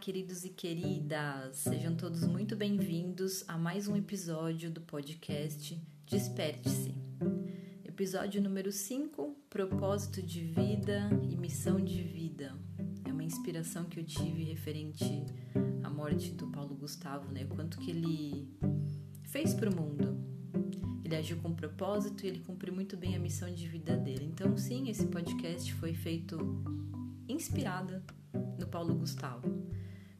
queridos e queridas! Sejam todos muito bem-vindos a mais um episódio do podcast Desperte-se. Episódio número 5: Propósito de vida e missão de vida. É uma inspiração que eu tive referente à morte do Paulo Gustavo, né? O quanto que ele fez para o mundo. Ele agiu com propósito e ele cumpriu muito bem a missão de vida dele. Então, sim, esse podcast foi feito inspirada no Paulo Gustavo.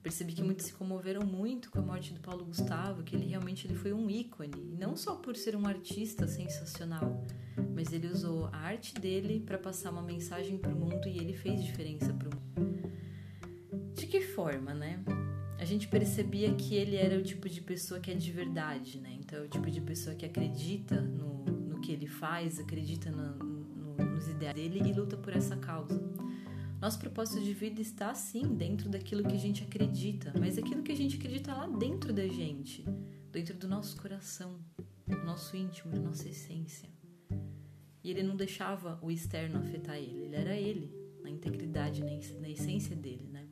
Percebi que muitos se comoveram muito com a morte do Paulo Gustavo, que ele realmente ele foi um ícone, não só por ser um artista sensacional, mas ele usou a arte dele para passar uma mensagem para o mundo e ele fez diferença para o mundo. De que forma, né? A gente percebia que ele era o tipo de pessoa que é de verdade, né? Então, é o tipo de pessoa que acredita no, no que ele faz, acredita no, nos ideais dele e luta por essa causa. Nosso propósito de vida está sim dentro daquilo que a gente acredita, mas aquilo que a gente acredita lá dentro da gente, dentro do nosso coração, do nosso íntimo, da nossa essência. E ele não deixava o externo afetar ele, ele era ele, na integridade, na essência dele, né?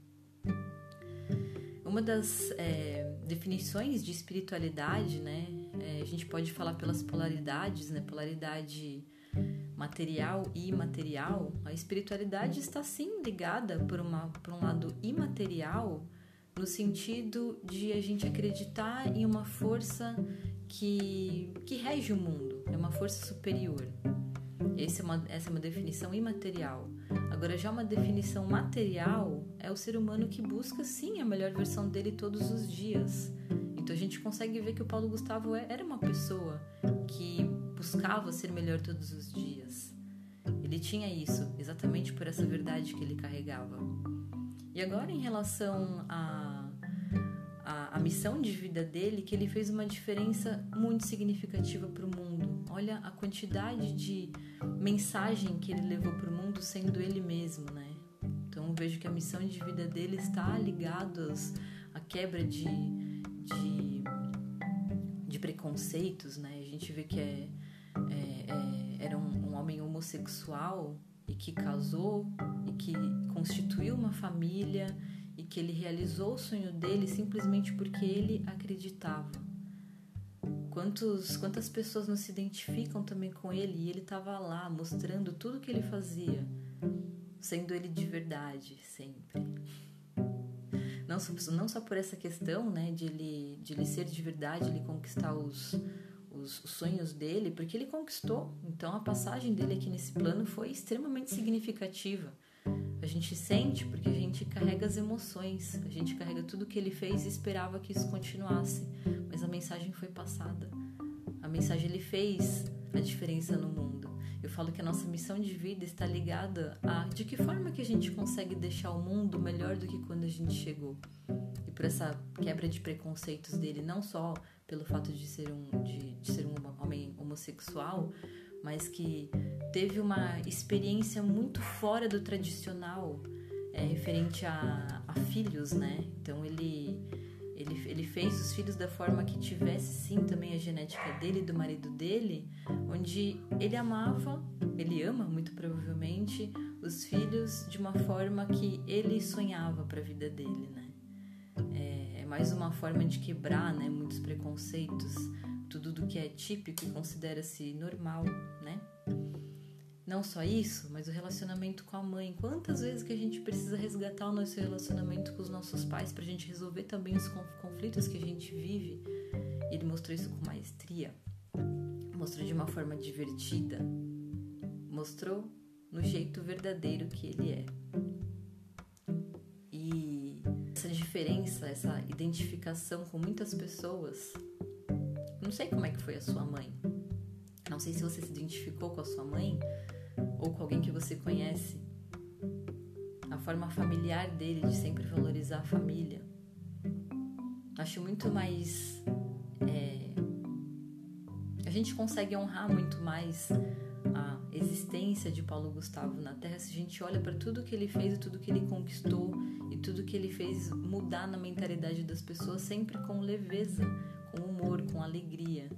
Uma das é, definições de espiritualidade, né? É, a gente pode falar pelas polaridades, né? Polaridade material e imaterial, a espiritualidade está sim ligada por, uma, por um lado imaterial, no sentido de a gente acreditar em uma força que, que rege o mundo, é uma força superior. Essa é, uma, essa é uma definição imaterial. Agora, já uma definição material é o ser humano que busca sim a melhor versão dele todos os dias. Então a gente consegue ver que o Paulo Gustavo é, era uma pessoa que buscava ser melhor todos os dias. Ele tinha isso exatamente por essa verdade que ele carregava. E agora, em relação à a, a, missão de vida dele, que ele fez uma diferença muito significativa para o mundo. Olha a quantidade de mensagem que ele levou para o mundo sendo ele mesmo, né? Então vejo que a missão de vida dele está ligada à quebra de, de, de preconceitos, né? A gente vê que é é, era um, um homem homossexual e que casou e que constituiu uma família e que ele realizou o sonho dele simplesmente porque ele acreditava. Quantos, quantas pessoas não se identificam também com ele e ele estava lá mostrando tudo que ele fazia, sendo ele de verdade sempre. Não só, não só por essa questão né, de, ele, de ele ser de verdade, ele conquistar os, os, os sonhos dele, porque ele conquistou. Então a passagem dele aqui nesse plano foi extremamente significativa. A gente sente porque a gente carrega as emoções, a gente carrega tudo que ele fez e esperava que isso continuasse, mas a mensagem foi passada. A mensagem ele fez a diferença no mundo. Eu falo que a nossa missão de vida está ligada a de que forma que a gente consegue deixar o mundo melhor do que quando a gente chegou. E por essa quebra de preconceitos dele, não só pelo fato de ser um, de, de ser um homem homossexual, mas que teve uma experiência muito fora do tradicional é, referente a, a, filhos, né? Então ele, ele, ele fez os filhos da forma que tivesse sim também a genética dele e do marido dele, onde ele amava, ele ama muito provavelmente os filhos de uma forma que ele sonhava para a vida dele, né? Mais uma forma de quebrar né, muitos preconceitos, tudo do que é típico e considera-se normal, né? Não só isso, mas o relacionamento com a mãe. Quantas vezes que a gente precisa resgatar o nosso relacionamento com os nossos pais para a gente resolver também os conflitos que a gente vive? Ele mostrou isso com maestria, mostrou de uma forma divertida, mostrou no jeito verdadeiro que ele é. Diferença, essa identificação com muitas pessoas. Não sei como é que foi a sua mãe. Não sei se você se identificou com a sua mãe ou com alguém que você conhece. A forma familiar dele de sempre valorizar a família. Acho muito mais. É, a gente consegue honrar muito mais existência de Paulo Gustavo na Terra se a gente olha para tudo que ele fez e tudo que ele conquistou e tudo que ele fez mudar na mentalidade das pessoas sempre com leveza, com humor, com alegria.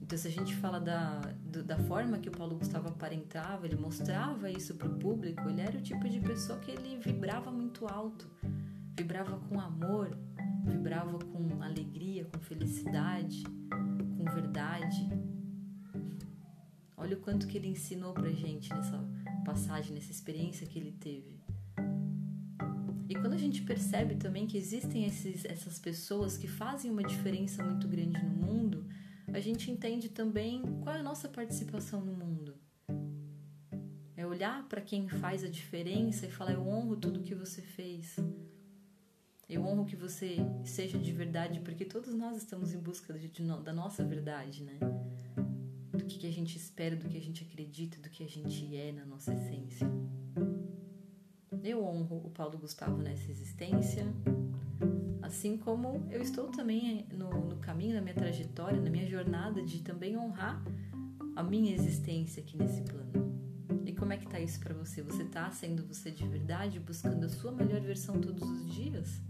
Então, se a gente fala da, da forma que o Paulo Gustavo aparentava, ele mostrava isso para o público, ele era o tipo de pessoa que ele vibrava muito alto, vibrava com amor, vibrava com alegria, com felicidade, com verdade. Olha o quanto que ele ensinou pra gente nessa passagem, nessa experiência que ele teve. E quando a gente percebe também que existem esses, essas pessoas que fazem uma diferença muito grande no mundo, a gente entende também qual é a nossa participação no mundo. É olhar para quem faz a diferença e falar: Eu honro tudo que você fez. Eu honro que você seja de verdade, porque todos nós estamos em busca de, de, da nossa verdade, né? Do que, a gente espera, do que a gente acredita, do que a gente é na nossa essência. Eu honro o Paulo Gustavo nessa existência, assim como eu estou também no, no caminho da minha trajetória, na minha jornada de também honrar a minha existência aqui nesse plano. E como é que tá isso para você? Você tá sendo você de verdade, buscando a sua melhor versão todos os dias?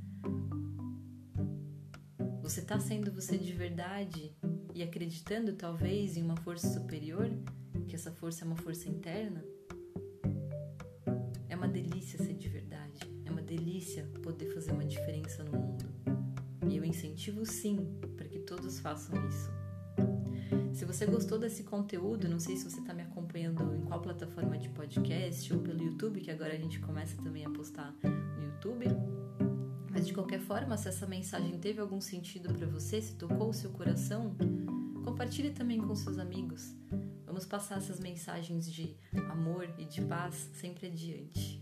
Você está sendo você de verdade e acreditando talvez em uma força superior, que essa força é uma força interna? É uma delícia ser de verdade, é uma delícia poder fazer uma diferença no mundo. E eu incentivo sim para que todos façam isso. Se você gostou desse conteúdo, não sei se você está me acompanhando em qual plataforma de podcast ou pelo YouTube, que agora a gente começa também a postar no YouTube mas de qualquer forma, se essa mensagem teve algum sentido para você, se tocou o seu coração, compartilhe também com seus amigos. Vamos passar essas mensagens de amor e de paz sempre adiante.